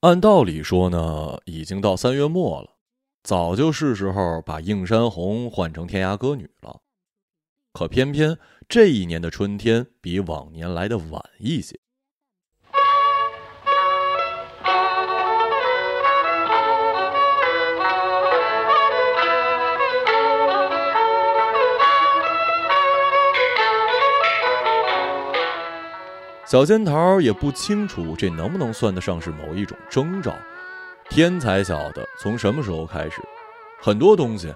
按道理说呢，已经到三月末了，早就是时候把映山红换成天涯歌女了。可偏偏这一年的春天比往年来的晚一些。小仙桃也不清楚这能不能算得上是某一种征兆，天才晓得从什么时候开始，很多东西，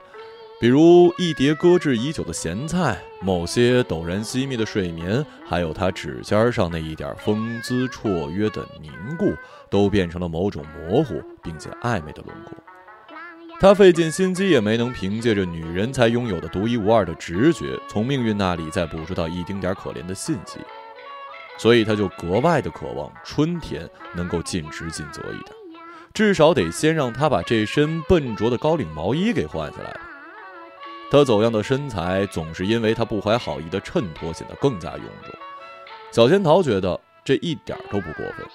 比如一碟搁置已久的咸菜，某些陡然熄灭的睡眠，还有他指尖上那一点风姿绰约的凝固，都变成了某种模糊并且暧昧的轮廓。他费尽心机也没能凭借着女人才拥有的独一无二的直觉，从命运那里再捕捉到一丁点可怜的信息。所以他就格外的渴望春天能够尽职尽责一点，至少得先让他把这身笨拙的高领毛衣给换下来。他走样的身材总是因为他不怀好意的衬托显得更加臃肿。小仙桃觉得这一点都不过分，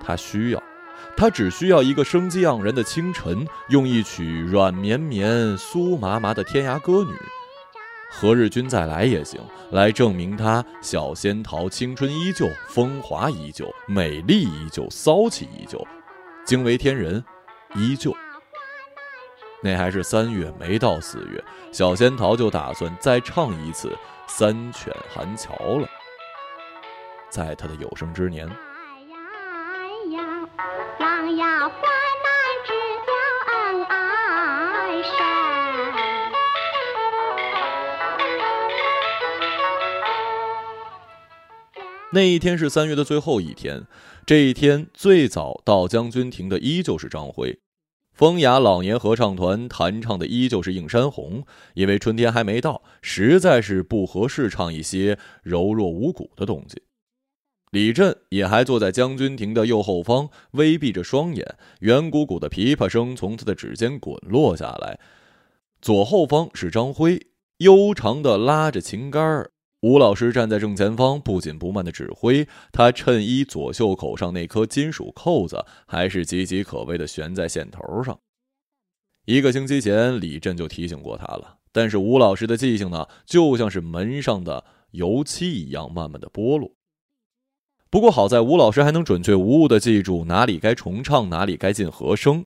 他需要，他只需要一个生机盎然的清晨，用一曲软绵绵、酥麻麻的天涯歌女。何日君再来也行，来证明他小仙桃青春依旧，风华依旧，美丽依旧，骚气依旧，惊为天人，依旧。那还是三月，没到四月，小仙桃就打算再唱一次《三犬寒桥》了。在他的有生之年。那一天是三月的最后一天，这一天最早到将军亭的依旧是张辉，风雅老年合唱团弹唱的依旧是《映山红》，因为春天还没到，实在是不合适唱一些柔弱无骨的东西。李振也还坐在将军亭的右后方，微闭着双眼，圆鼓鼓的琵琶声从他的指尖滚落下来。左后方是张辉，悠长的拉着琴杆儿。吴老师站在正前方，不紧不慢的指挥。他衬衣左袖口上那颗金属扣子，还是岌岌可危的悬在线头上。一个星期前，李振就提醒过他了，但是吴老师的记性呢，就像是门上的油漆一样，慢慢的剥落。不过好在吴老师还能准确无误的记住哪里该重唱，哪里该进和声。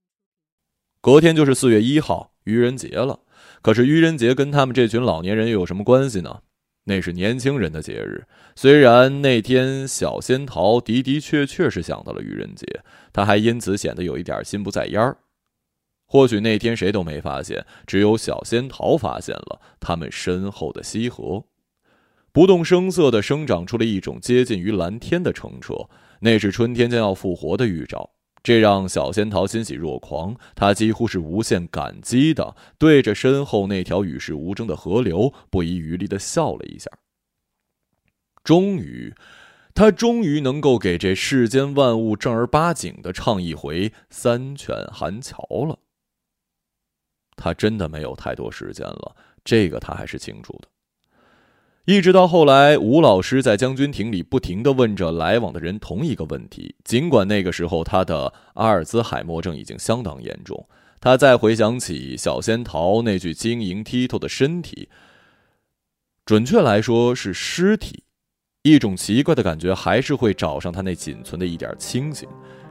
隔天就是四月一号，愚人节了。可是愚人节跟他们这群老年人又有什么关系呢？那是年轻人的节日，虽然那天小仙桃的的确确是想到了愚人节，他还因此显得有一点心不在焉儿。或许那天谁都没发现，只有小仙桃发现了他们身后的西河，不动声色地生长出了一种接近于蓝天的澄澈，那是春天将要复活的预兆。这让小仙桃欣喜若狂，他几乎是无限感激的，对着身后那条与世无争的河流不遗余力的笑了一下。终于，他终于能够给这世间万物正儿八经的唱一回《三犬寒桥》了。他真的没有太多时间了，这个他还是清楚的。一直到后来，吴老师在将军亭里不停地问着来往的人同一个问题。尽管那个时候他的阿尔兹海默症已经相当严重，他再回想起小仙桃那具晶莹剔透的身体，准确来说是尸体，一种奇怪的感觉还是会找上他那仅存的一点清醒。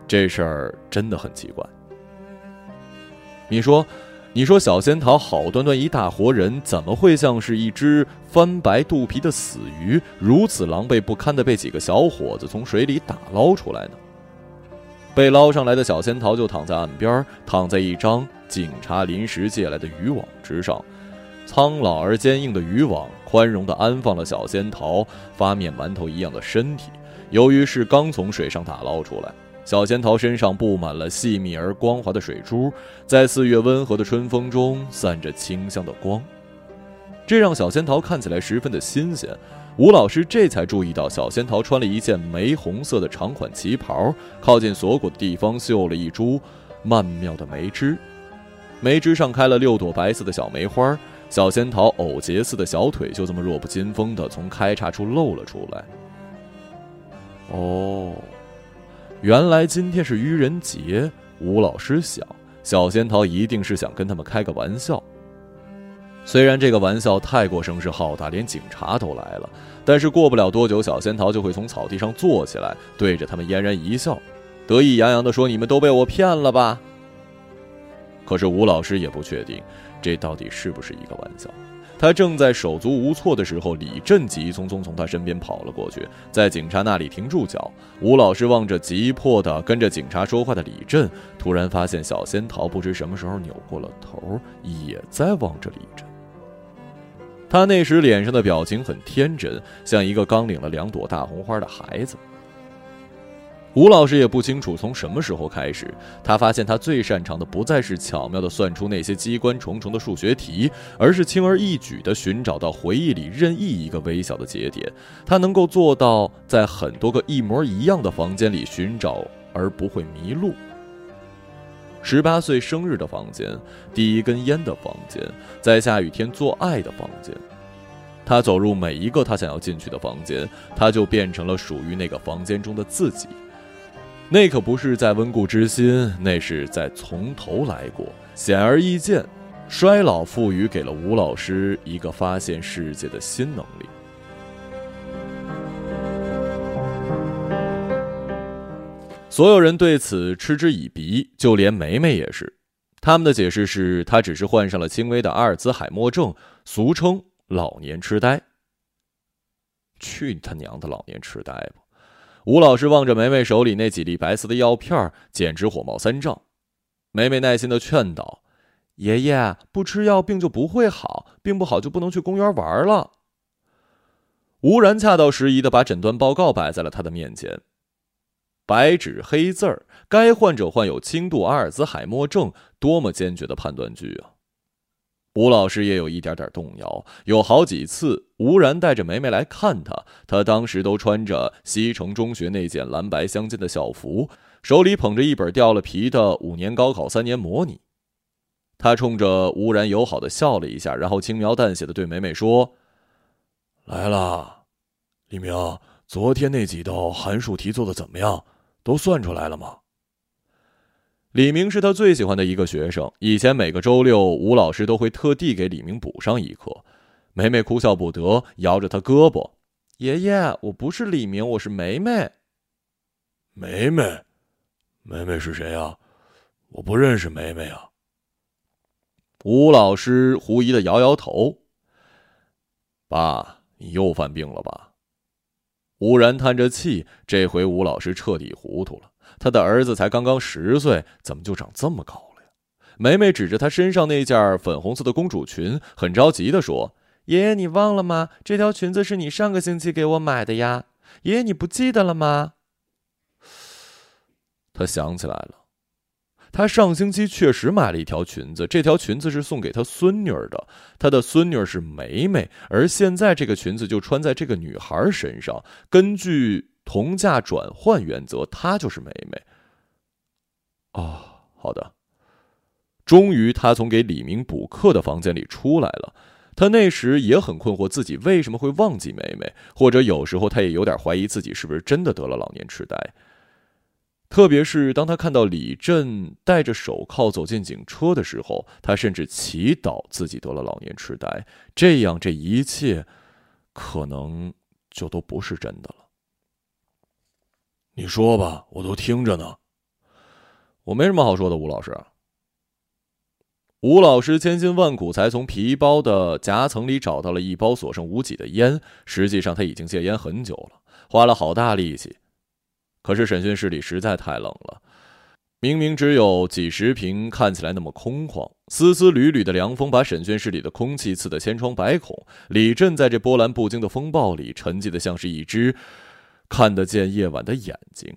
这事儿真的很奇怪。你说？你说小仙桃好端端一大活人，怎么会像是一只翻白肚皮的死鱼，如此狼狈不堪的被几个小伙子从水里打捞出来呢？被捞上来的小仙桃就躺在岸边，躺在一张警察临时借来的渔网之上，苍老而坚硬的渔网宽容地安放了小仙桃发面馒头一样的身体。由于是刚从水上打捞出来。小仙桃身上布满了细密而光滑的水珠，在四月温和的春风中散着清香的光，这让小仙桃看起来十分的新鲜。吴老师这才注意到，小仙桃穿了一件玫红色的长款旗袍，靠近锁骨的地方绣了一株曼妙的梅枝，梅枝上开了六朵白色的小梅花，小仙桃藕节似的小腿就这么弱不禁风的从开叉处露了出来。哦。原来今天是愚人节，吴老师想，小仙桃一定是想跟他们开个玩笑。虽然这个玩笑太过声势浩大，连警察都来了，但是过不了多久，小仙桃就会从草地上坐起来，对着他们嫣然一笑，得意洋洋地说：“你们都被我骗了吧？”可是吴老师也不确定，这到底是不是一个玩笑。他正在手足无措的时候，李振急匆匆从他身边跑了过去，在警察那里停住脚。吴老师望着急迫的跟着警察说话的李振，突然发现小仙桃不知什么时候扭过了头，也在望着李振。他那时脸上的表情很天真，像一个刚领了两朵大红花的孩子。吴老师也不清楚从什么时候开始，他发现他最擅长的不再是巧妙地算出那些机关重重的数学题，而是轻而易举地寻找到回忆里任意一个微小的节点。他能够做到在很多个一模一样的房间里寻找而不会迷路。十八岁生日的房间，第一根烟的房间，在下雨天做爱的房间。他走入每一个他想要进去的房间，他就变成了属于那个房间中的自己。那可不是在温故知新，那是在从头来过。显而易见，衰老赋予给了吴老师一个发现世界的新能力。所有人对此嗤之以鼻，就连梅梅也是。他们的解释是，她只是患上了轻微的阿尔兹海默症，俗称老年痴呆。去他娘的老年痴呆吧！吴老师望着梅梅手里那几粒白色的药片，简直火冒三丈。梅梅耐心的劝导：“爷爷，不吃药病就不会好，病不好就不能去公园玩了。”吴然恰到时宜的把诊断报告摆在了他的面前，白纸黑字儿，该患者患有轻度阿尔兹海默症，多么坚决的判断句啊！吴老师也有一点点动摇，有好几次，吴然带着梅梅来看他，他当时都穿着西城中学那件蓝白相间的校服，手里捧着一本掉了皮的五年高考三年模拟。他冲着吴然友好的笑了一下，然后轻描淡写的对梅梅说：“来了，李明，昨天那几道函数题做的怎么样？都算出来了吗？”李明是他最喜欢的一个学生。以前每个周六，吴老师都会特地给李明补上一课。梅梅哭笑不得，摇着他胳膊：“爷爷，我不是李明，我是梅梅。”梅梅，梅梅是谁啊？我不认识梅梅啊。吴老师狐疑的摇摇头：“爸，你又犯病了吧？”吴然叹着气，这回吴老师彻底糊涂了。他的儿子才刚刚十岁，怎么就长这么高了呀？梅梅指着他身上那件粉红色的公主裙，很着急地说：“爷爷，你忘了吗？这条裙子是你上个星期给我买的呀！爷爷，你不记得了吗？”他想起来了，他上星期确实买了一条裙子，这条裙子是送给他孙女儿的，他的孙女儿是梅梅，而现在这个裙子就穿在这个女孩身上。根据。同价转换原则，她就是梅梅。哦，好的。终于，他从给李明补课的房间里出来了。他那时也很困惑，自己为什么会忘记梅梅，或者有时候他也有点怀疑自己是不是真的得了老年痴呆。特别是当他看到李振戴着手铐走进警车的时候，他甚至祈祷自己得了老年痴呆，这样这一切可能就都不是真的了。你说吧，我都听着呢。我没什么好说的，吴老师。吴老师千辛万苦才从皮包的夹层里找到了一包所剩无几的烟。实际上他已经戒烟很久了，花了好大力气。可是审讯室里实在太冷了，明明只有几十平，看起来那么空旷。丝丝缕缕的凉风把审讯室里的空气刺得千疮百孔。李振在这波澜不惊的风暴里，沉寂的像是一只。看得见夜晚的眼睛，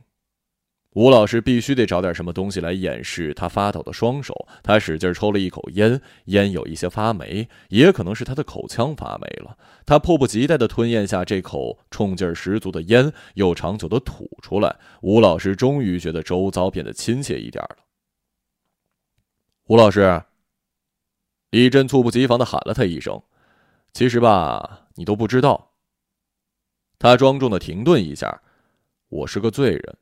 吴老师必须得找点什么东西来掩饰他发抖的双手。他使劲抽了一口烟，烟有一些发霉，也可能是他的口腔发霉了。他迫不及待地吞咽下这口冲劲十足的烟，又长久地吐出来。吴老师终于觉得周遭变得亲切一点了。吴老师，李振猝不及防地喊了他一声：“其实吧，你都不知道。”他庄重的停顿一下，我是个罪人。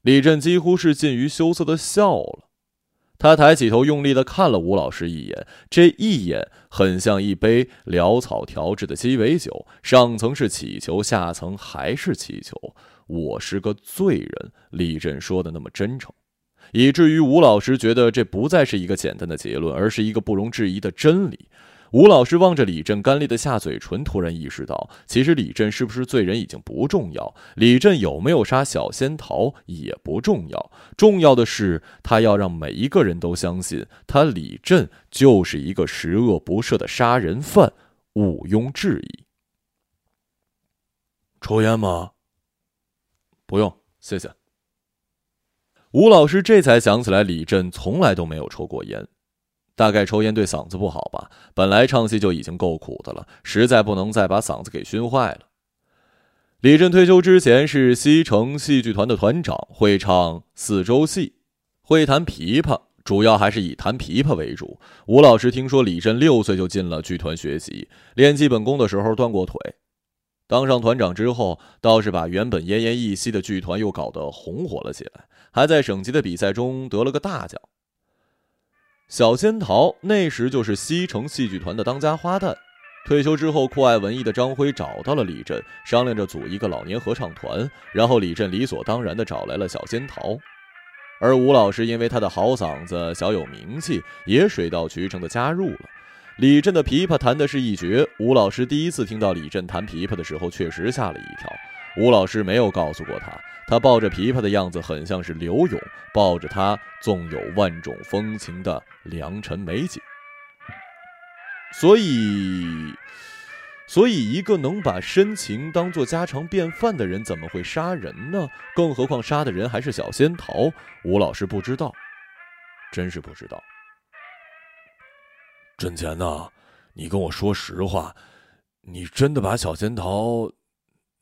李振几乎是近于羞涩的笑了。他抬起头，用力的看了吴老师一眼，这一眼很像一杯潦草调制的鸡尾酒，上层是乞求，下层还是乞求。我是个罪人，李振说的那么真诚，以至于吴老师觉得这不再是一个简单的结论，而是一个不容置疑的真理。吴老师望着李振干裂的下嘴唇，突然意识到，其实李振是不是罪人已经不重要，李振有没有杀小仙桃也不重要，重要的是他要让每一个人都相信，他李振就是一个十恶不赦的杀人犯，毋庸置疑。抽烟吗？不用，谢谢。吴老师这才想起来，李振从来都没有抽过烟。大概抽烟对嗓子不好吧？本来唱戏就已经够苦的了，实在不能再把嗓子给熏坏了。李振退休之前是西城戏剧团的团长，会唱四周戏，会弹琵琶，主要还是以弹琵琶为主。吴老师听说李振六岁就进了剧团学习，练基本功的时候断过腿，当上团长之后，倒是把原本奄奄一息的剧团又搞得红火了起来，还在省级的比赛中得了个大奖。小仙桃那时就是西城戏剧团的当家花旦，退休之后酷爱文艺的张辉找到了李振，商量着组一个老年合唱团。然后李振理所当然地找来了小仙桃，而吴老师因为他的好嗓子小有名气，也水到渠成地加入了。李振的琵琶弹的是一绝，吴老师第一次听到李振弹琵琶的时候，确实吓了一跳。吴老师没有告诉过他。他抱着琵琶的样子很像是刘勇抱着他纵有万种风情的良辰美景，所以，所以一个能把深情当做家常便饭的人，怎么会杀人呢？更何况杀的人还是小仙桃。吴老师不知道，真是不知道。真钱呐，你跟我说实话，你真的把小仙桃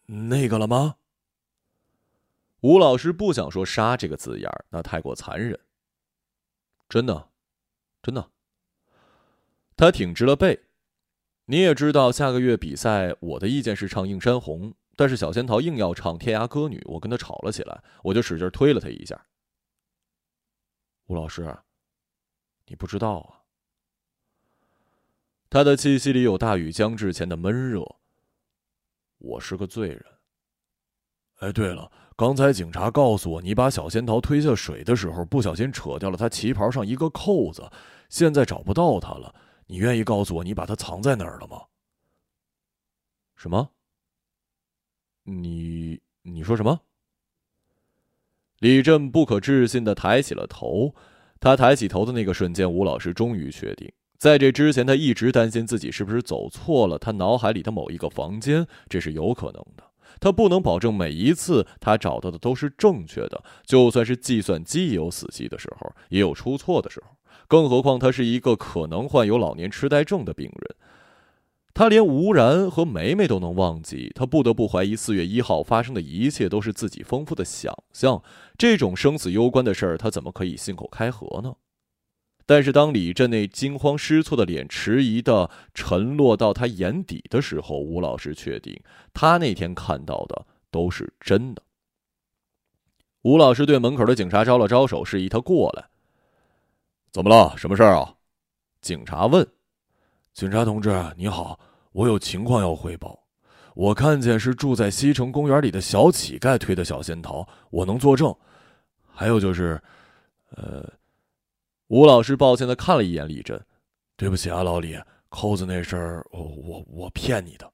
那个了吗？吴老师不想说“杀”这个字眼儿，那太过残忍。真的，真的。他挺直了背。你也知道，下个月比赛，我的意见是唱《映山红》，但是小仙桃硬要唱《天涯歌女》，我跟他吵了起来，我就使劲推了他一下。吴老师，你不知道啊。他的气息里有大雨将至前的闷热。我是个罪人。哎，对了。刚才警察告诉我，你把小仙桃推下水的时候，不小心扯掉了她旗袍上一个扣子，现在找不到她了。你愿意告诉我，你把她藏在哪儿了吗？什么？你你说什么？李振不可置信的抬起了头。他抬起头的那个瞬间，吴老师终于确定，在这之前，他一直担心自己是不是走错了他脑海里的某一个房间，这是有可能的。他不能保证每一次他找到的都是正确的，就算是计算机有死机的时候，也有出错的时候。更何况他是一个可能患有老年痴呆症的病人，他连吴然和梅梅都能忘记，他不得不怀疑四月一号发生的一切都是自己丰富的想象。这种生死攸关的事儿，他怎么可以信口开河呢？但是，当李振那惊慌失措的脸迟疑的沉落到他眼底的时候，吴老师确定他那天看到的都是真的。吴老师对门口的警察招了招手，示意他过来。怎么了？什么事儿啊？警察问。警察同志，你好，我有情况要汇报。我看见是住在西城公园里的小乞丐推的小仙桃，我能作证。还有就是，呃。吴老师抱歉的看了一眼李振，对不起啊，老李，扣子那事儿，我我我骗你的。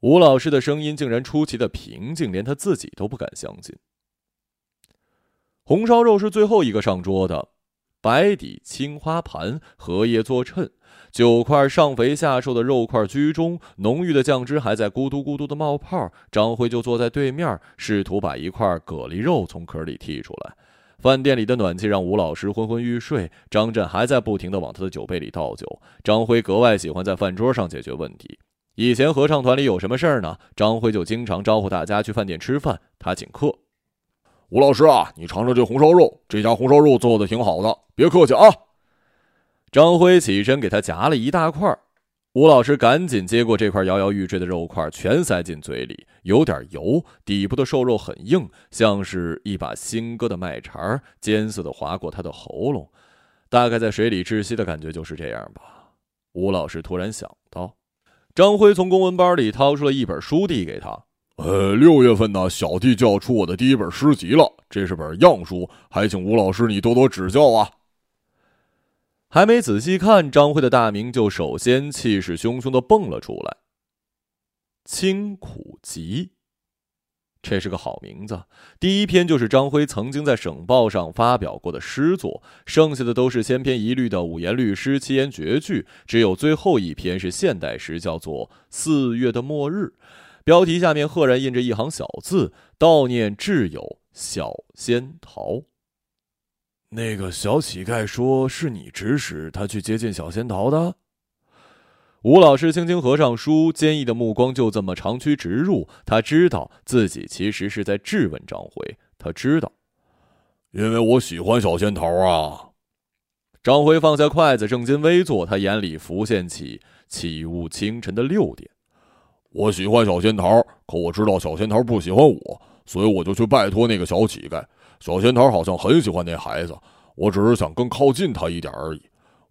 吴老师的声音竟然出奇的平静，连他自己都不敢相信。红烧肉是最后一个上桌的，白底青花盘，荷叶做衬，九块上肥下瘦的肉块居中，浓郁的酱汁还在咕嘟咕嘟的冒泡。张辉就坐在对面，试图把一块蛤蜊肉从壳里剔出来。饭店里的暖气让吴老师昏昏欲睡，张震还在不停的往他的酒杯里倒酒。张辉格外喜欢在饭桌上解决问题。以前合唱团里有什么事儿呢？张辉就经常招呼大家去饭店吃饭，他请客。吴老师啊，你尝尝这红烧肉，这家红烧肉做的挺好的，别客气啊。张辉起身给他夹了一大块。吴老师赶紧接过这块摇摇欲坠的肉块，全塞进嘴里，有点油，底部的瘦肉很硬，像是一把新割的麦茬，尖涩的划过他的喉咙。大概在水里窒息的感觉就是这样吧。吴老师突然想到，张辉从公文包里掏出了一本书递给他：“呃，六月份呢，小弟就要出我的第一本诗集了，这是本样书，还请吴老师你多多指教啊。”还没仔细看，张辉的大名就首先气势汹汹的蹦了出来。清苦集，这是个好名字。第一篇就是张辉曾经在省报上发表过的诗作，剩下的都是千篇一律的五言律诗、七言绝句，只有最后一篇是现代诗，叫做《四月的末日》。标题下面赫然印着一行小字：“悼念挚友小仙桃。”那个小乞丐说：“是你指使他去接近小仙桃的。”吴老师轻轻合上书，坚毅的目光就这么长驱直入。他知道自己其实是在质问张辉。他知道，因为我喜欢小仙桃啊。张辉放下筷子，正襟危坐，他眼里浮现起起雾清晨的六点。我喜欢小仙桃，可我知道小仙桃不喜欢我，所以我就去拜托那个小乞丐。小仙桃好像很喜欢那孩子，我只是想更靠近他一点而已。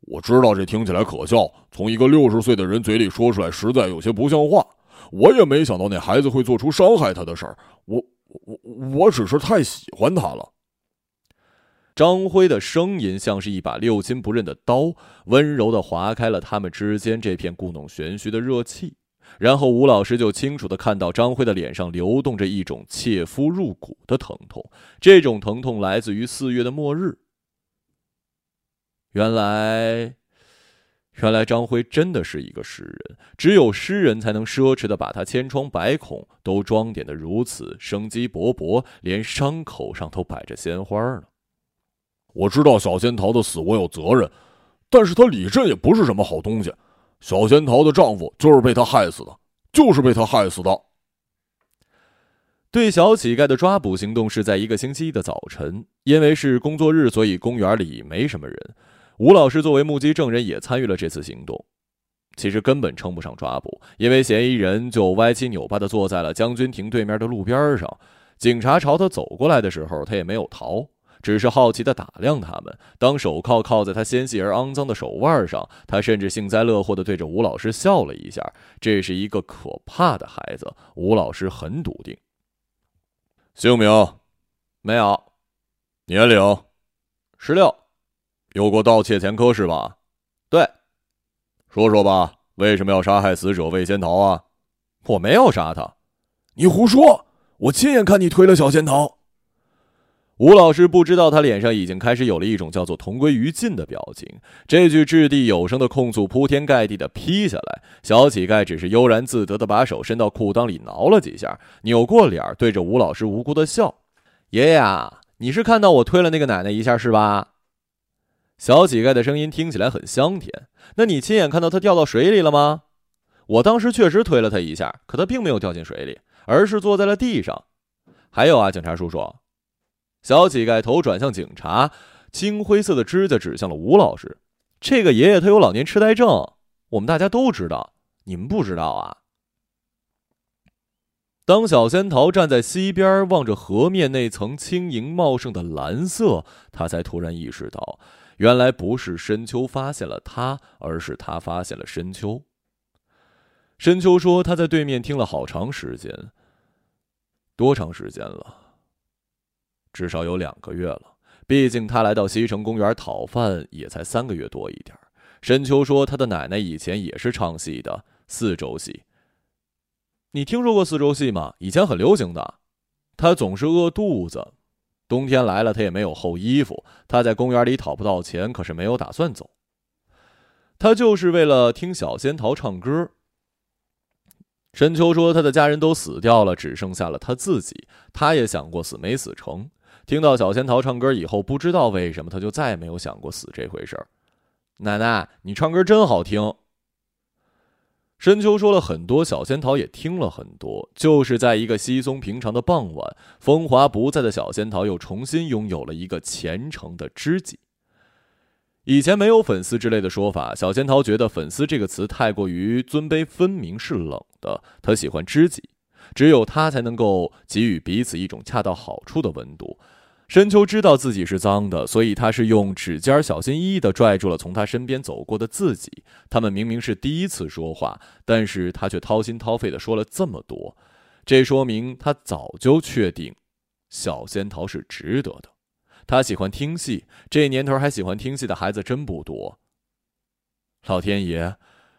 我知道这听起来可笑，从一个六十岁的人嘴里说出来，实在有些不像话。我也没想到那孩子会做出伤害他的事儿。我我我只是太喜欢他了。张辉的声音像是一把六亲不认的刀，温柔的划开了他们之间这片故弄玄虚的热气。然后吴老师就清楚的看到张辉的脸上流动着一种切肤入骨的疼痛，这种疼痛来自于四月的末日。原来，原来张辉真的是一个诗人，只有诗人才能奢侈的把他千疮百孔都装点的如此生机勃勃，连伤口上都摆着鲜花呢。我知道小仙桃的死我有责任，但是他李振也不是什么好东西。小仙桃的丈夫就是被他害死的，就是被他害死的。对小乞丐的抓捕行动是在一个星期一的早晨，因为是工作日，所以公园里没什么人。吴老师作为目击证人也参与了这次行动。其实根本称不上抓捕，因为嫌疑人就歪七扭八的坐在了将军亭对面的路边上，警察朝他走过来的时候，他也没有逃。只是好奇的打量他们。当手铐铐在他纤细而肮脏的手腕上，他甚至幸灾乐祸的对着吴老师笑了一下。这是一个可怕的孩子，吴老师很笃定。姓名？没有。年龄？十六。有过盗窃前科是吧？对。说说吧，为什么要杀害死者魏仙桃啊？我没有杀他。你胡说！我亲眼看你推了小仙桃。吴老师不知道，他脸上已经开始有了一种叫做“同归于尽”的表情。这句掷地有声的控诉铺天盖地的劈下来，小乞丐只是悠然自得的把手伸到裤裆里挠了几下，扭过脸对着吴老师无辜的笑：“爷爷啊，你是看到我推了那个奶奶一下是吧？”小乞丐的声音听起来很香甜。那你亲眼看到他掉到水里了吗？我当时确实推了他一下，可他并没有掉进水里，而是坐在了地上。还有啊，警察叔叔。小乞丐头转向警察，青灰色的指甲指向了吴老师。这个爷爷他有老年痴呆症，我们大家都知道，你们不知道啊？当小仙桃站在溪边望着河面那层轻盈茂盛的蓝色，他才突然意识到，原来不是深秋发现了他，而是他发现了深秋。深秋说他在对面听了好长时间，多长时间了？至少有两个月了，毕竟他来到西城公园讨饭也才三个月多一点。深秋说，他的奶奶以前也是唱戏的，四周戏。你听说过四周戏吗？以前很流行的。他总是饿肚子，冬天来了他也没有厚衣服。他在公园里讨不到钱，可是没有打算走。他就是为了听小仙桃唱歌。深秋说，他的家人都死掉了，只剩下了他自己。他也想过死，没死成。听到小仙桃唱歌以后，不知道为什么，他就再也没有想过死这回事儿。奶奶，你唱歌真好听。深秋说了很多，小仙桃也听了很多。就是在一个稀松平常的傍晚，风华不在的小仙桃又重新拥有了一个虔诚的知己。以前没有“粉丝”之类的说法，小仙桃觉得“粉丝”这个词太过于尊卑分明，是冷的。他喜欢知己，只有他才能够给予彼此一种恰到好处的温度。深秋知道自己是脏的，所以他是用指尖小心翼翼地拽住了从他身边走过的自己。他们明明是第一次说话，但是他却掏心掏肺地说了这么多，这说明他早就确定，小仙桃是值得的。他喜欢听戏，这年头还喜欢听戏的孩子真不多。老天爷，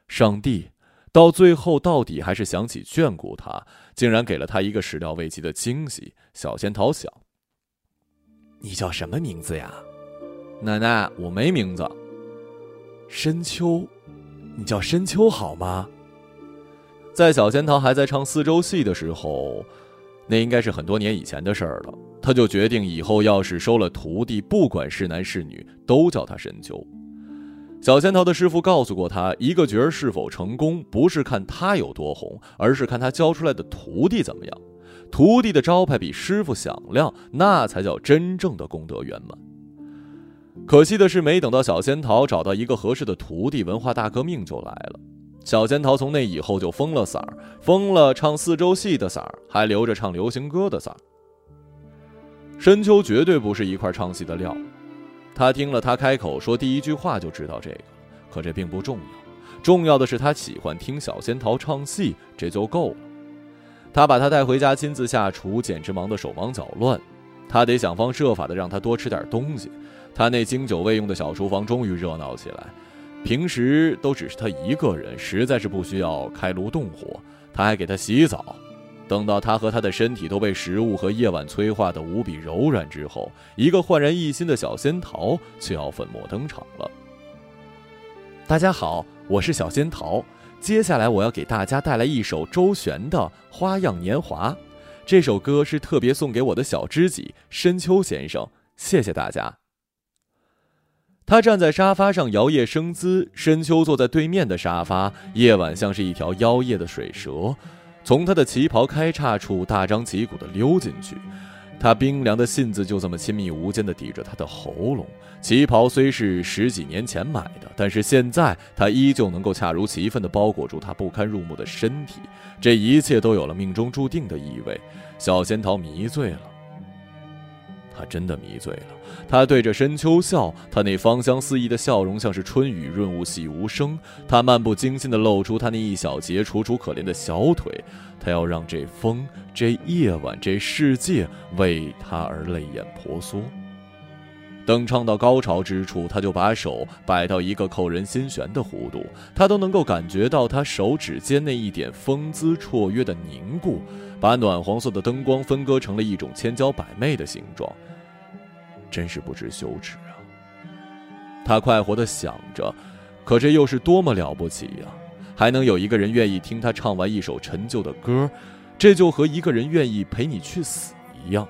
上帝，到最后到底还是想起眷顾他，竟然给了他一个始料未及的惊喜。小仙桃想。你叫什么名字呀？奶奶，我没名字。深秋，你叫深秋好吗？在小仙桃还在唱四周戏的时候，那应该是很多年以前的事儿了。他就决定以后要是收了徒弟，不管是男是女，都叫他深秋。小仙桃的师傅告诉过他，一个角儿是否成功，不是看他有多红，而是看他教出来的徒弟怎么样。徒弟的招牌比师傅响亮，那才叫真正的功德圆满。可惜的是，没等到小仙桃找到一个合适的徒弟，文化大革命就来了。小仙桃从那以后就封了嗓儿，封了唱四周戏的嗓儿，还留着唱流行歌的嗓儿。深秋绝对不是一块唱戏的料，他听了他开口说第一句话就知道这个，可这并不重要，重要的是他喜欢听小仙桃唱戏，这就够了。他把他带回家，亲自下厨，简直忙得手忙脚乱。他得想方设法的让他多吃点东西。他那经久未用的小厨房终于热闹起来。平时都只是他一个人，实在是不需要开炉动火。他还给他洗澡。等到他和他的身体都被食物和夜晚催化的无比柔软之后，一个焕然一新的小仙桃却要粉墨登场了。大家好，我是小仙桃。接下来我要给大家带来一首周璇的《花样年华》，这首歌是特别送给我的小知己深秋先生，谢谢大家。他站在沙发上摇曳生姿，深秋坐在对面的沙发，夜晚像是一条妖曳的水蛇，从他的旗袍开叉处大张旗鼓地溜进去。他冰凉的信子就这么亲密无间的抵着他的喉咙。旗袍虽是十几年前买的，但是现在他依旧能够恰如其分地包裹住他不堪入目的身体。这一切都有了命中注定的意味。小仙桃迷醉了，他真的迷醉了。他对着深秋笑，他那芳香四溢的笑容像是春雨润物细无声。他漫不经心地露出他那一小截楚楚可怜的小腿。他要让这风、这夜晚、这世界为他而泪眼婆娑。等唱到高潮之处，他就把手摆到一个扣人心弦的弧度，他都能够感觉到他手指间那一点风姿绰约的凝固，把暖黄色的灯光分割成了一种千娇百媚的形状。真是不知羞耻啊！他快活地想着，可这又是多么了不起呀！还能有一个人愿意听他唱完一首陈旧的歌，这就和一个人愿意陪你去死一样。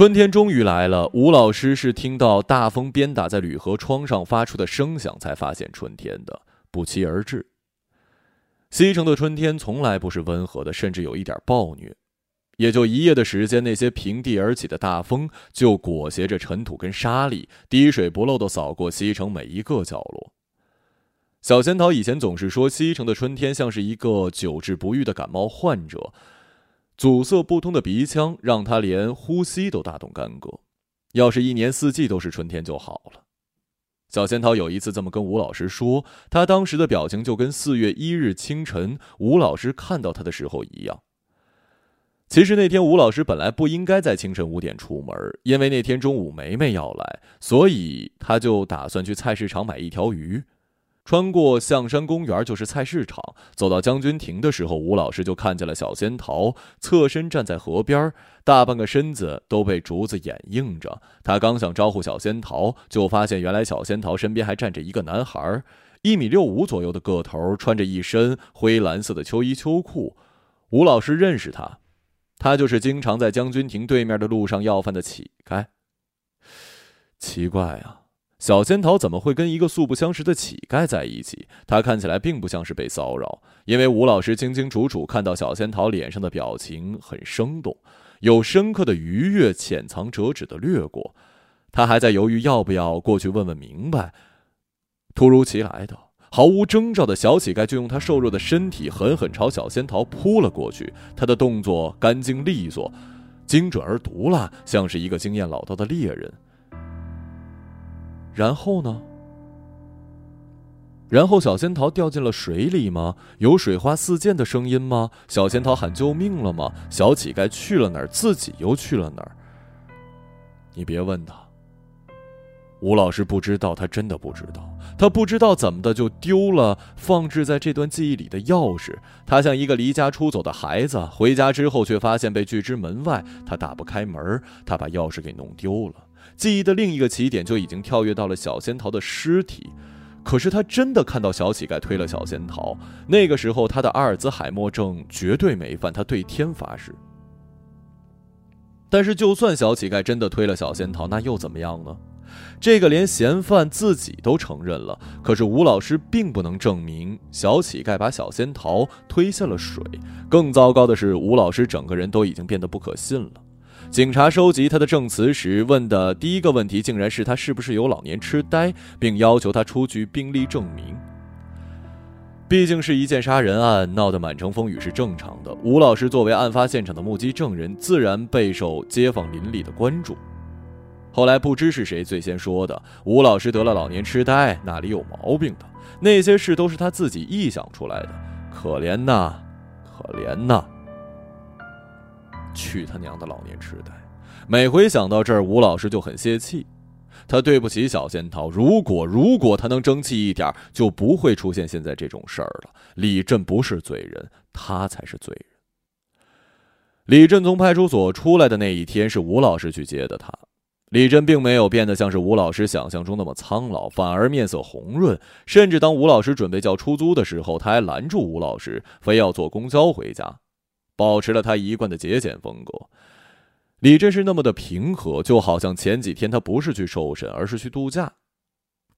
春天终于来了，吴老师是听到大风鞭打在铝合窗上发出的声响才发现春天的，不期而至。西城的春天从来不是温和的，甚至有一点暴虐。也就一夜的时间，那些平地而起的大风就裹挟着尘土跟沙粒，滴水不漏地扫过西城每一个角落。小仙桃以前总是说，西城的春天像是一个久治不愈的感冒患者，阻塞不通的鼻腔让他连呼吸都大动干戈。要是一年四季都是春天就好了。小仙桃有一次这么跟吴老师说，他当时的表情就跟四月一日清晨吴老师看到他的时候一样。其实那天吴老师本来不应该在清晨五点出门，因为那天中午梅梅要来，所以他就打算去菜市场买一条鱼。穿过象山公园就是菜市场，走到将军亭的时候，吴老师就看见了小仙桃侧身站在河边，大半个身子都被竹子掩映着。他刚想招呼小仙桃，就发现原来小仙桃身边还站着一个男孩，一米六五左右的个头，穿着一身灰蓝色的秋衣秋裤。吴老师认识他。他就是经常在将军亭对面的路上要饭的乞丐。奇怪啊，小仙桃怎么会跟一个素不相识的乞丐在一起？他看起来并不像是被骚扰，因为吴老师清清楚楚看到小仙桃脸上的表情很生动，有深刻的愉悦，浅藏辄止的掠过。他还在犹豫要不要过去问问明白。突如其来的、毫无征兆的小乞丐就用他瘦弱的身体狠狠朝小仙桃扑了过去。他的动作干净利索，精准而毒辣，像是一个经验老道的猎人。然后呢？然后小仙桃掉进了水里吗？有水花四溅的声音吗？小仙桃喊救命了吗？小乞丐去了哪儿？自己又去了哪儿？你别问他。吴老师不知道，他真的不知道。他不知道怎么的就丢了放置在这段记忆里的钥匙。他像一个离家出走的孩子，回家之后却发现被拒之门外。他打不开门，他把钥匙给弄丢了。记忆的另一个起点就已经跳跃到了小仙桃的尸体。可是他真的看到小乞丐推了小仙桃。那个时候他的阿尔兹海默症绝对没犯，他对天发誓。但是就算小乞丐真的推了小仙桃，那又怎么样呢？这个连嫌犯自己都承认了，可是吴老师并不能证明小乞丐把小仙桃推下了水。更糟糕的是，吴老师整个人都已经变得不可信了。警察收集他的证词时，问的第一个问题竟然是他是不是有老年痴呆，并要求他出具病历证明。毕竟是一件杀人案，闹得满城风雨是正常的。吴老师作为案发现场的目击证人，自然备受街坊邻里的关注。后来不知是谁最先说的，吴老师得了老年痴呆，哪里有毛病的？那些事都是他自己臆想出来的，可怜呐，可怜呐！去他娘的老年痴呆！每回想到这儿，吴老师就很泄气。他对不起小仙桃，如果如果他能争气一点，就不会出现现在这种事儿了。李振不是罪人，他才是罪人。李振从派出所出来的那一天，是吴老师去接的他。李振并没有变得像是吴老师想象中那么苍老，反而面色红润。甚至当吴老师准备叫出租的时候，他还拦住吴老师，非要坐公交回家，保持了他一贯的节俭风格。李振是那么的平和，就好像前几天他不是去受审，而是去度假，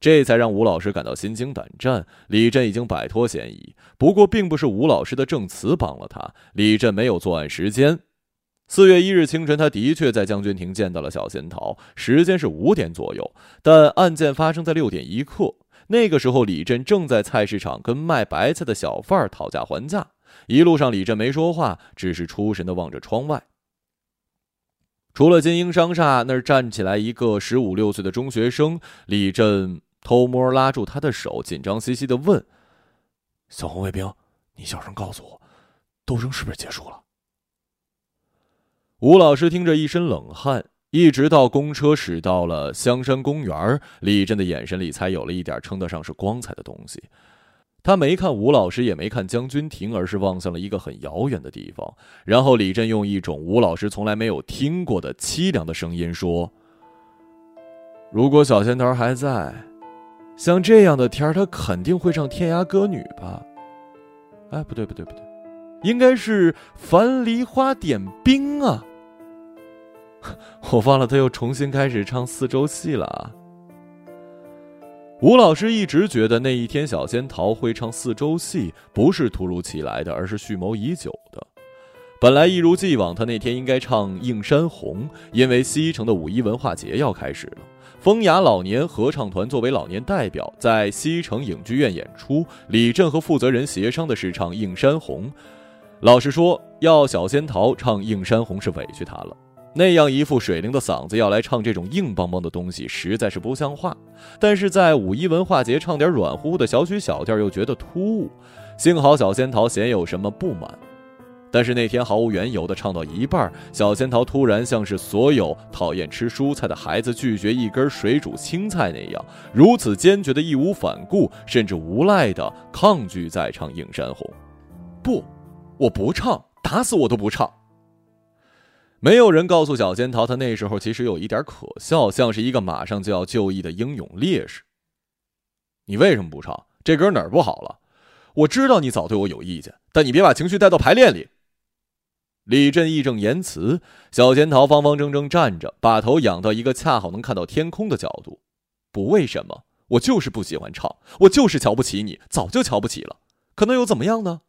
这才让吴老师感到心惊胆战。李振已经摆脱嫌疑，不过并不是吴老师的证词帮了他，李振没有作案时间。四月一日清晨，他的确在将军亭见到了小仙桃，时间是五点左右。但案件发生在六点一刻，那个时候李振正在菜市场跟卖白菜的小贩讨价还价。一路上，李振没说话，只是出神的望着窗外。除了金鹰商厦那儿站起来一个十五六岁的中学生，李振偷摸拉住他的手，紧张兮兮的问：“小红卫兵，你小声告诉我，斗争是不是结束了？”吴老师听着一身冷汗，一直到公车驶到了香山公园，李振的眼神里才有了一点称得上是光彩的东西。他没看吴老师，也没看将军亭，而是望向了一个很遥远的地方。然后李振用一种吴老师从来没有听过的凄凉的声音说：“如果小仙桃还在，像这样的天儿，他肯定会唱《天涯歌女》吧？哎，不对，不对，不对，应该是《樊梨花点兵》啊。”我忘了，他又重新开始唱四周戏了啊！吴老师一直觉得那一天小仙桃会唱四周戏不是突如其来的，而是蓄谋已久的。本来一如既往，他那天应该唱《映山红》，因为西城的五一文化节要开始了。风雅老年合唱团作为老年代表，在西城影剧院演出。李振和负责人协商的是唱《映山红》。老实说，要小仙桃唱《映山红》是委屈他了。那样一副水灵的嗓子要来唱这种硬邦邦的东西，实在是不像话。但是在五一文化节唱点软乎乎的小曲小调，又觉得突兀。幸好小仙桃鲜有什么不满，但是那天毫无缘由的唱到一半，小仙桃突然像是所有讨厌吃蔬菜的孩子拒绝一根水煮青菜那样，如此坚决的义无反顾，甚至无赖的抗拒再唱《映山红》。不，我不唱，打死我都不唱。没有人告诉小仙桃，他那时候其实有一点可笑，像是一个马上就要就义的英勇烈士。你为什么不唱？这歌哪儿不好了？我知道你早对我有意见，但你别把情绪带到排练里。李振义正言辞，小仙桃方方正正站着，把头仰到一个恰好能看到天空的角度。不为什么，我就是不喜欢唱，我就是瞧不起你，早就瞧不起了。可能又怎么样呢？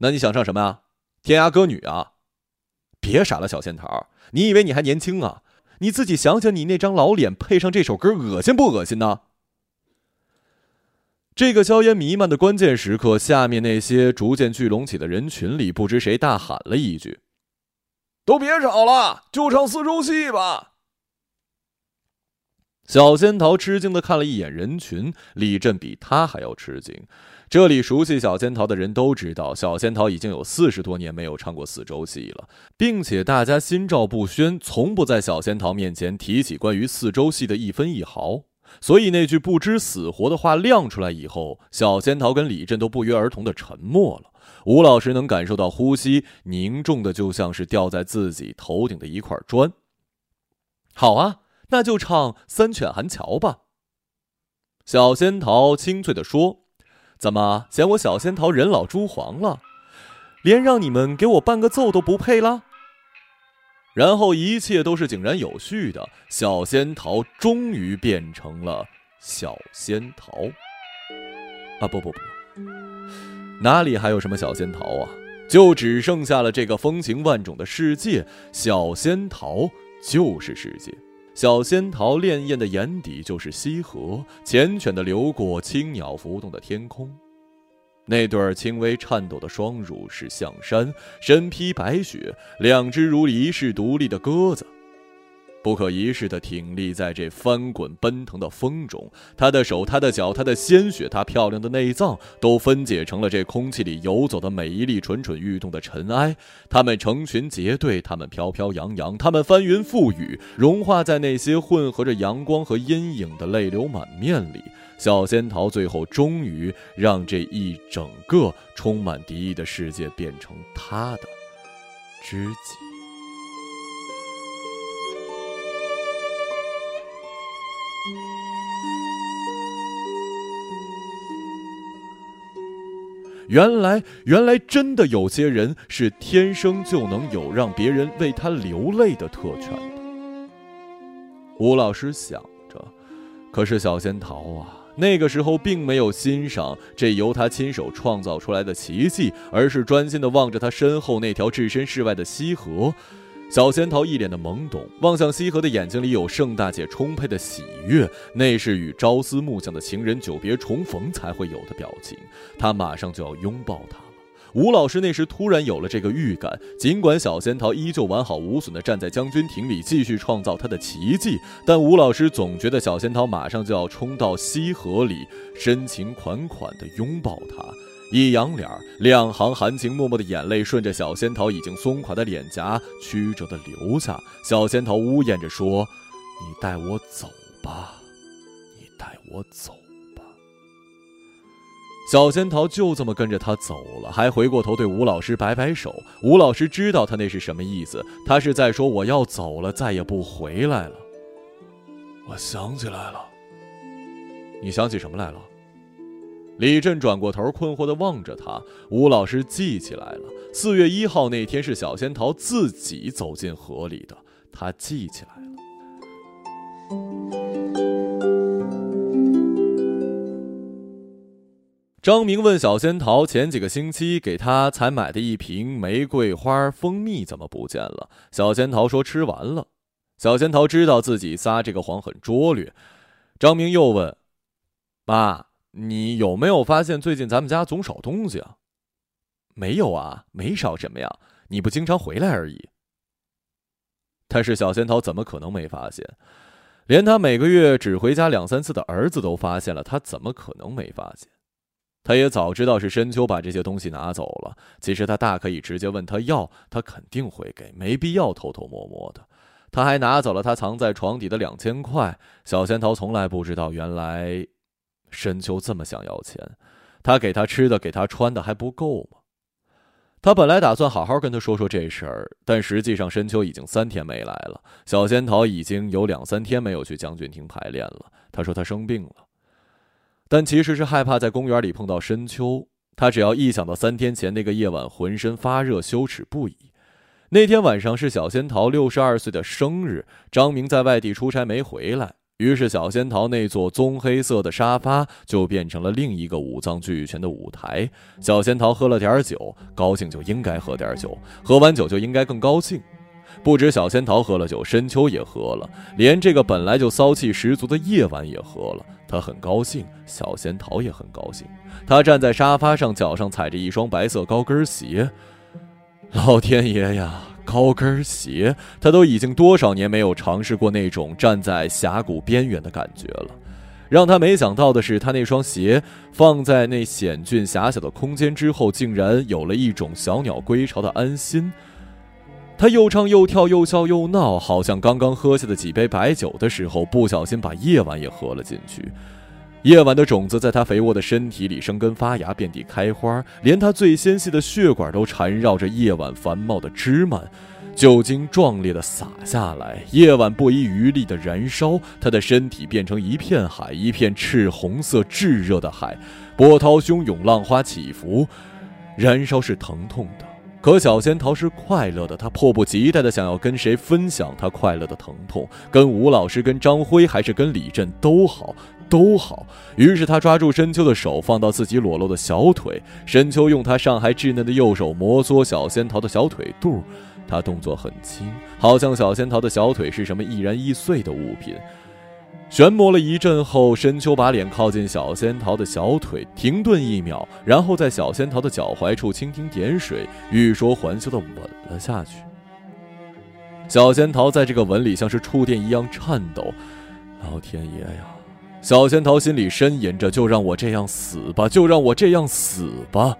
那你想唱什么呀？天涯歌女啊？别傻了，小仙桃，你以为你还年轻啊？你自己想想，你那张老脸配上这首歌，恶心不恶心呢？这个硝烟弥漫的关键时刻，下面那些逐渐聚拢起的人群里，不知谁大喊了一句：“都别吵了，就唱四中戏吧。”小仙桃吃惊的看了一眼人群，李振比他还要吃惊。这里熟悉小仙桃的人都知道，小仙桃已经有四十多年没有唱过四周戏了，并且大家心照不宣，从不在小仙桃面前提起关于四周戏的一分一毫。所以那句不知死活的话亮出来以后，小仙桃跟李振都不约而同的沉默了。吴老师能感受到呼吸凝重的，就像是掉在自己头顶的一块砖。好啊，那就唱《三犬寒桥》吧。小仙桃清脆的说。怎么嫌我小仙桃人老珠黄了，连让你们给我伴个奏都不配了？然后一切都是井然有序的，小仙桃终于变成了小仙桃。啊不不不，哪里还有什么小仙桃啊？就只剩下了这个风情万种的世界，小仙桃就是世界。小仙桃潋滟的眼底就是西河，缱绻的流过青鸟浮动的天空。那对儿轻微颤抖的双乳是象山，身披白雪，两只如一世独立的鸽子。不可一世的挺立在这翻滚奔腾的风中，他的手、他的脚、他的鲜血、他漂亮的内脏，都分解成了这空气里游走的每一粒蠢蠢欲动的尘埃。他们成群结队，他们飘飘扬扬，他们翻云覆雨，融化在那些混合着阳光和阴影的泪流满面里。小仙桃最后终于让这一整个充满敌意的世界变成他的知己。原来，原来真的有些人是天生就能有让别人为他流泪的特权的。吴老师想着，可是小仙桃啊，那个时候并没有欣赏这由他亲手创造出来的奇迹，而是专心的望着他身后那条置身事外的西河。小仙桃一脸的懵懂，望向西河的眼睛里有盛大且充沛的喜悦，那是与朝思暮想的情人久别重逢才会有的表情。他马上就要拥抱她了。吴老师那时突然有了这个预感，尽管小仙桃依旧完好无损地站在将军亭里继续创造他的奇迹，但吴老师总觉得小仙桃马上就要冲到西河里，深情款款地拥抱他。一仰脸，两行含情脉脉的眼泪顺着小仙桃已经松垮的脸颊曲折的流下。小仙桃呜咽着说：“你带我走吧，你带我走吧。”小仙桃就这么跟着他走了，还回过头对吴老师摆摆手。吴老师知道他那是什么意思，他是在说：“我要走了，再也不回来了。”我想起来了，你想起什么来了？李振转过头，困惑地望着他。吴老师记起来了，四月一号那天是小仙桃自己走进河里的，他记起来了。张明问小仙桃：“前几个星期给他才买的一瓶玫瑰花蜂蜜怎么不见了？”小仙桃说：“吃完了。”小仙桃知道自己撒这个谎很拙劣。张明又问：“妈。”你有没有发现最近咱们家总少东西啊？没有啊，没少什么呀，你不经常回来而已。但是小仙桃怎么可能没发现？连他每个月只回家两三次的儿子都发现了，他怎么可能没发现？他也早知道是深秋把这些东西拿走了。其实他大可以直接问他要，他肯定会给，没必要偷偷摸摸的。他还拿走了他藏在床底的两千块。小仙桃从来不知道，原来。深秋这么想要钱，他给他吃的，给他穿的还不够吗？他本来打算好好跟他说说这事儿，但实际上深秋已经三天没来了。小仙桃已经有两三天没有去将军厅排练了。他说他生病了，但其实是害怕在公园里碰到深秋。他只要一想到三天前那个夜晚，浑身发热，羞耻不已。那天晚上是小仙桃六十二岁的生日，张明在外地出差没回来。于是小仙桃那座棕黑色的沙发就变成了另一个五脏俱全的舞台。小仙桃喝了点酒，高兴就应该喝点酒，喝完酒就应该更高兴。不止小仙桃喝了酒，深秋也喝了，连这个本来就骚气十足的夜晚也喝了。他很高兴，小仙桃也很高兴。他站在沙发上，脚上踩着一双白色高跟鞋。老天爷呀，高跟鞋！他都已经多少年没有尝试过那种站在峡谷边缘的感觉了。让他没想到的是，他那双鞋放在那险峻狭小的空间之后，竟然有了一种小鸟归巢的安心。他又唱又跳又笑又闹，好像刚刚喝下的几杯白酒的时候，不小心把夜晚也喝了进去。夜晚的种子在他肥沃的身体里生根发芽，遍地开花，连他最纤细的血管都缠绕着夜晚繁茂的枝蔓。酒精壮烈的洒下来，夜晚不遗余力的燃烧，他的身体变成一片海，一片赤红色炙热的海，波涛汹涌，浪花起伏，燃烧是疼痛的。可小仙桃是快乐的，她迫不及待的想要跟谁分享她快乐的疼痛，跟吴老师、跟张辉，还是跟李振都好，都好。于是他抓住深秋的手，放到自己裸露的小腿。深秋用他上还稚嫩的右手摩挲小仙桃的小腿肚，他动作很轻，好像小仙桃的小腿是什么易燃易碎的物品。旋磨了一阵后，深秋把脸靠近小仙桃的小腿，停顿一秒，然后在小仙桃的脚踝处蜻蜓点水、欲说还休的吻了下去。小仙桃在这个吻里像是触电一样颤抖。老天爷呀！小仙桃心里呻吟着：“就让我这样死吧，就让我这样死吧。”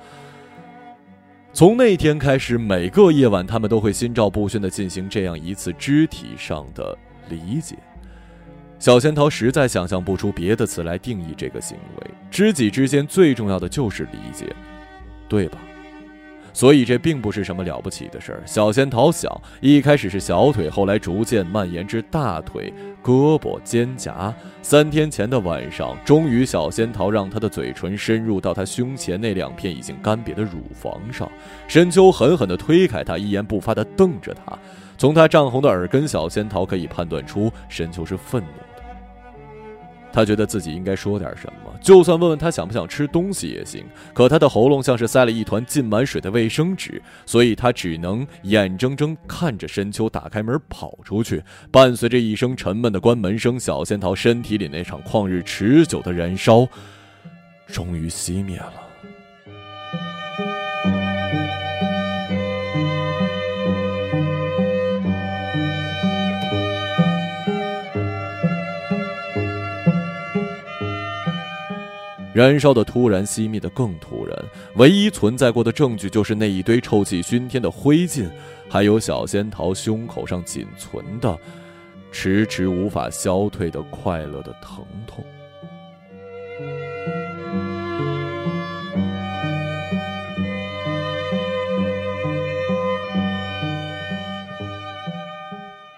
从那天开始，每个夜晚，他们都会心照不宣地进行这样一次肢体上的理解。小仙桃实在想象不出别的词来定义这个行为。知己之间最重要的就是理解，对吧？所以这并不是什么了不起的事儿。小仙桃小，一开始是小腿，后来逐渐蔓延至大腿、胳膊、肩胛。三天前的晚上，终于小仙桃让他的嘴唇深入到他胸前那两片已经干瘪的乳房上。深秋狠狠地推开他，一言不发地瞪着他。从他涨红的耳根，小仙桃可以判断出深秋是愤怒。他觉得自己应该说点什么，就算问问他想不想吃东西也行。可他的喉咙像是塞了一团浸满水的卫生纸，所以他只能眼睁睁看着深秋打开门跑出去。伴随着一声沉闷的关门声，小仙桃身体里那场旷日持久的燃烧，终于熄灭了。燃烧的突然，熄灭的更突然。唯一存在过的证据就是那一堆臭气熏天的灰烬，还有小仙桃胸口上仅存的、迟迟无法消退的快乐的疼痛。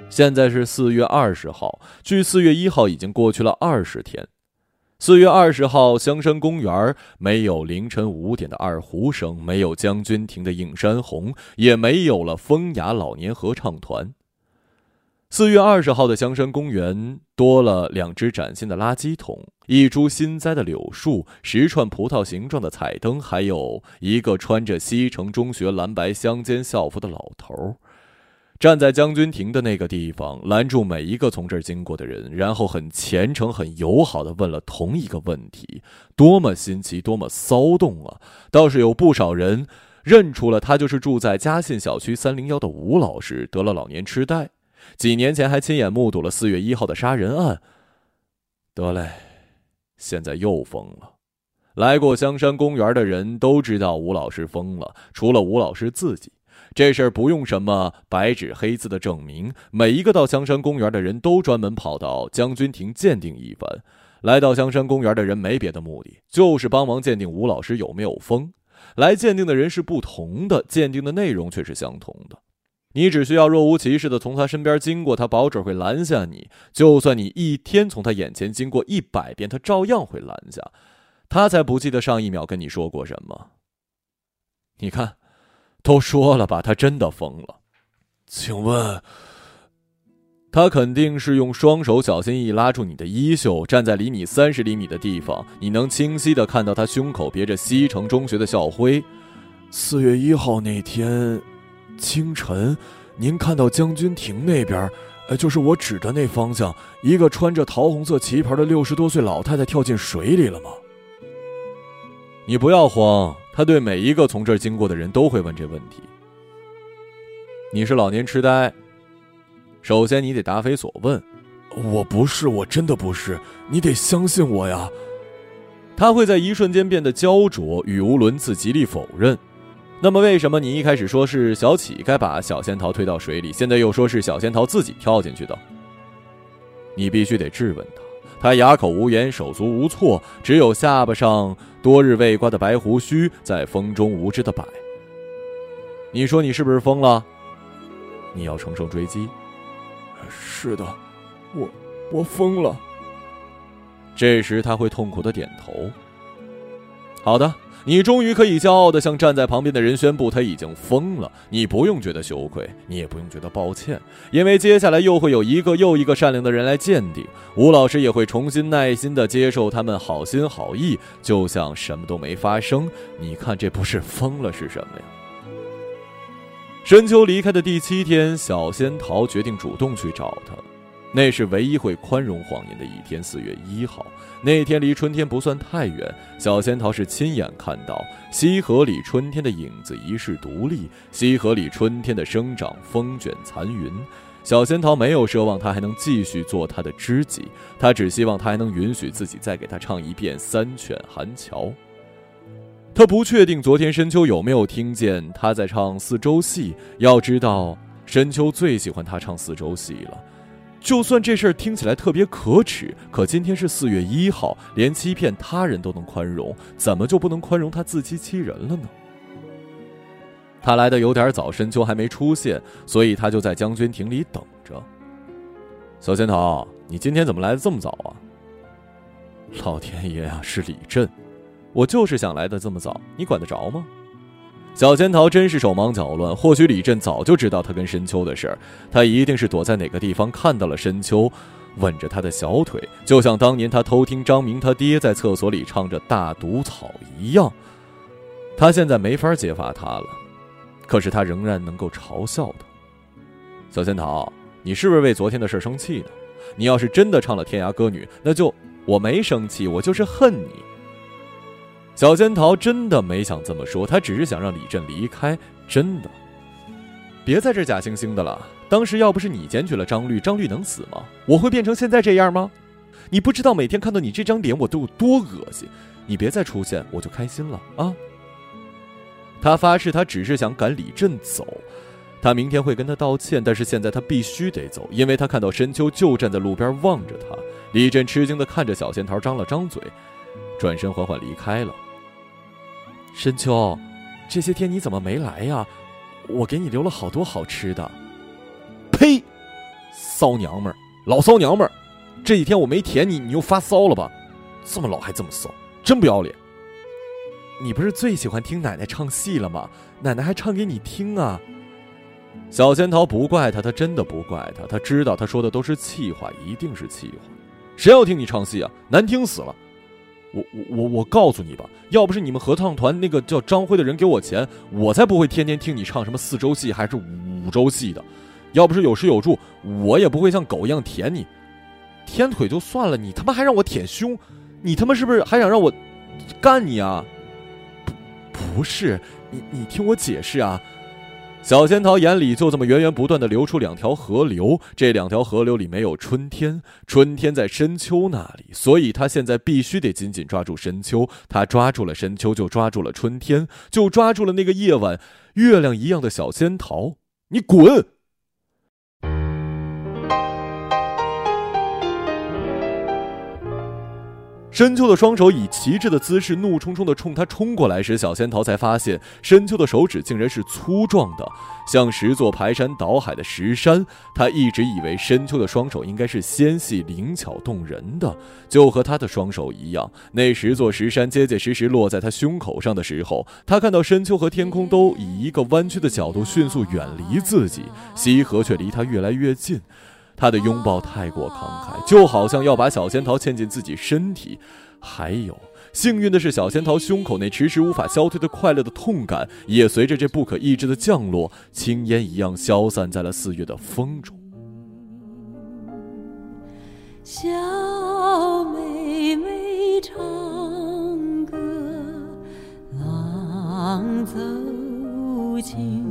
现在是四月二十号，距四月一号已经过去了二十天。四月二十号，香山公园没有凌晨五点的二胡声，没有将军亭的映山红，也没有了风雅老年合唱团。四月二十号的香山公园多了两只崭新的垃圾桶，一株新栽的柳树，十串葡萄形状的彩灯，还有一个穿着西城中学蓝白相间校服的老头。站在将军亭的那个地方，拦住每一个从这儿经过的人，然后很虔诚、很友好的问了同一个问题，多么新奇，多么骚动啊！倒是有不少人认出了他，就是住在嘉信小区三零幺的吴老师，得了老年痴呆，几年前还亲眼目睹了四月一号的杀人案。得嘞，现在又疯了。来过香山公园的人都知道吴老师疯了，除了吴老师自己。这事儿不用什么白纸黑字的证明，每一个到香山公园的人都专门跑到将军亭鉴定一番。来到香山公园的人没别的目的，就是帮忙鉴定吴老师有没有疯。来鉴定的人是不同的，鉴定的内容却是相同的。你只需要若无其事的从他身边经过，他保准会拦下你。就算你一天从他眼前经过一百遍，他照样会拦下。他才不记得上一秒跟你说过什么。你看。都说了吧，他真的疯了。请问，他肯定是用双手小心翼翼拉住你的衣袖，站在离你三十厘米的地方，你能清晰的看到他胸口别着西城中学的校徽。四月一号那天清晨，您看到将军亭那边，呃，就是我指的那方向，一个穿着桃红色旗袍的六十多岁老太太跳进水里了吗？你不要慌，他对每一个从这儿经过的人都会问这问题。你是老年痴呆。首先，你得答非所问。我不是，我真的不是。你得相信我呀。他会在一瞬间变得焦灼、语无伦次，极力否认。那么，为什么你一开始说是小乞丐把小仙桃推到水里，现在又说是小仙桃自己跳进去的？你必须得质问他。他哑口无言，手足无措，只有下巴上多日未刮的白胡须在风中无知的摆。你说你是不是疯了？你要乘胜追击。是的，我我疯了。这时他会痛苦的点头。好的，你终于可以骄傲的向站在旁边的人宣布他已经疯了。你不用觉得羞愧，你也不用觉得抱歉，因为接下来又会有一个又一个善良的人来鉴定。吴老师也会重新耐心的接受他们好心好意，就像什么都没发生。你看，这不是疯了是什么呀？深秋离开的第七天，小仙桃决定主动去找他。那是唯一会宽容谎言的一天。四月一号那天离春天不算太远，小仙桃是亲眼看到西河里春天的影子一世独立，西河里春天的生长风卷残云。小仙桃没有奢望他还能继续做他的知己，他只希望他还能允许自己再给他唱一遍《三犬寒桥》。他不确定昨天深秋有没有听见他在唱四周戏。要知道，深秋最喜欢他唱四周戏了。就算这事儿听起来特别可耻，可今天是四月一号，连欺骗他人都能宽容，怎么就不能宽容他自欺欺人了呢？他来的有点早，深秋还没出现，所以他就在将军亭里等着。小仙桃，你今天怎么来的这么早啊？老天爷啊，是李振。我就是想来的这么早，你管得着吗？小仙桃真是手忙脚乱。或许李振早就知道他跟深秋的事儿，他一定是躲在哪个地方看到了深秋吻着他的小腿，就像当年他偷听张明他爹在厕所里唱着《大毒草》一样。他现在没法揭发他了，可是他仍然能够嘲笑他。小仙桃，你是不是为昨天的事生气呢？你要是真的唱了《天涯歌女》，那就我没生气，我就是恨你。小仙桃真的没想这么说，他只是想让李振离开。真的，别在这假惺惺的了。当时要不是你检举了张律，张律能死吗？我会变成现在这样吗？你不知道每天看到你这张脸我都有多恶心。你别再出现，我就开心了啊！他发誓，他只是想赶李振走。他明天会跟他道歉，但是现在他必须得走，因为他看到深秋就站在路边望着他。李振吃惊的看着小仙桃，张了张嘴，转身缓缓离开了。深秋，这些天你怎么没来呀？我给你留了好多好吃的。呸！骚娘们儿，老骚娘们儿，这几天我没舔你，你又发骚了吧？这么老还这么骚，真不要脸！你不是最喜欢听奶奶唱戏了吗？奶奶还唱给你听啊！小仙桃不怪他，他真的不怪他，他知道他说的都是气话，一定是气话。谁要听你唱戏啊？难听死了！我我我我告诉你吧，要不是你们合唱团那个叫张辉的人给我钱，我才不会天天听你唱什么四周戏还是五周戏的。要不是有吃有住，我也不会像狗一样舔你。舔腿就算了，你他妈还让我舔胸，你他妈是不是还想让我干你啊？不，不是，你你听我解释啊。小仙桃眼里就这么源源不断的流出两条河流，这两条河流里没有春天，春天在深秋那里，所以他现在必须得紧紧抓住深秋。他抓住了深秋，就抓住了春天，就抓住了那个夜晚月亮一样的小仙桃。你滚！深秋的双手以旗帜的姿势，怒冲冲地冲他冲过来时，小仙桃才发现，深秋的手指竟然是粗壮的，像十座排山倒海的石山。他一直以为深秋的双手应该是纤细灵巧动人的，就和他的双手一样。那十座石山结结实实落在他胸口上的时候，他看到深秋和天空都以一个弯曲的角度迅速远离自己，西河却离他越来越近。他的拥抱太过慷慨，就好像要把小仙桃嵌进自己身体。还有，幸运的是，小仙桃胸口那迟迟无法消退的快乐的痛感，也随着这不可抑制的降落，青烟一样消散在了四月的风中。小妹妹唱歌，郎走近，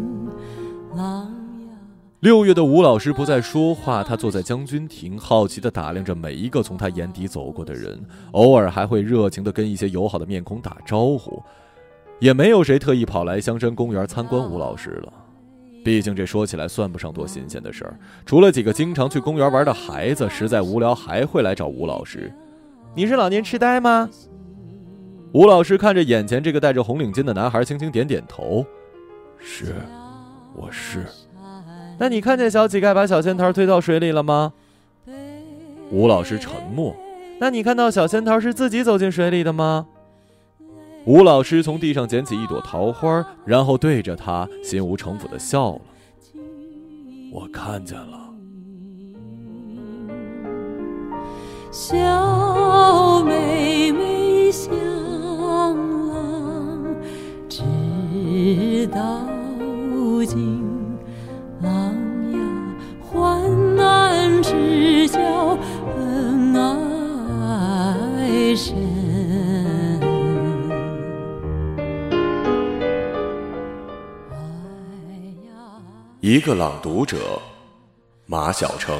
郎。六月的吴老师不再说话，他坐在将军亭，好奇地打量着每一个从他眼底走过的人，偶尔还会热情地跟一些友好的面孔打招呼。也没有谁特意跑来香山公园参观吴老师了。毕竟这说起来算不上多新鲜的事儿，除了几个经常去公园玩的孩子，实在无聊还会来找吴老师。你是老年痴呆吗？吴老师看着眼前这个戴着红领巾的男孩，轻轻点点头：“是，我是。”那你看见小乞丐把小仙桃推到水里了吗？吴老师沉默。那你看到小仙桃是自己走进水里的吗？吴老师从地上捡起一朵桃花，然后对着他心无城府的笑了。我看见了。小个朗读者，马晓成。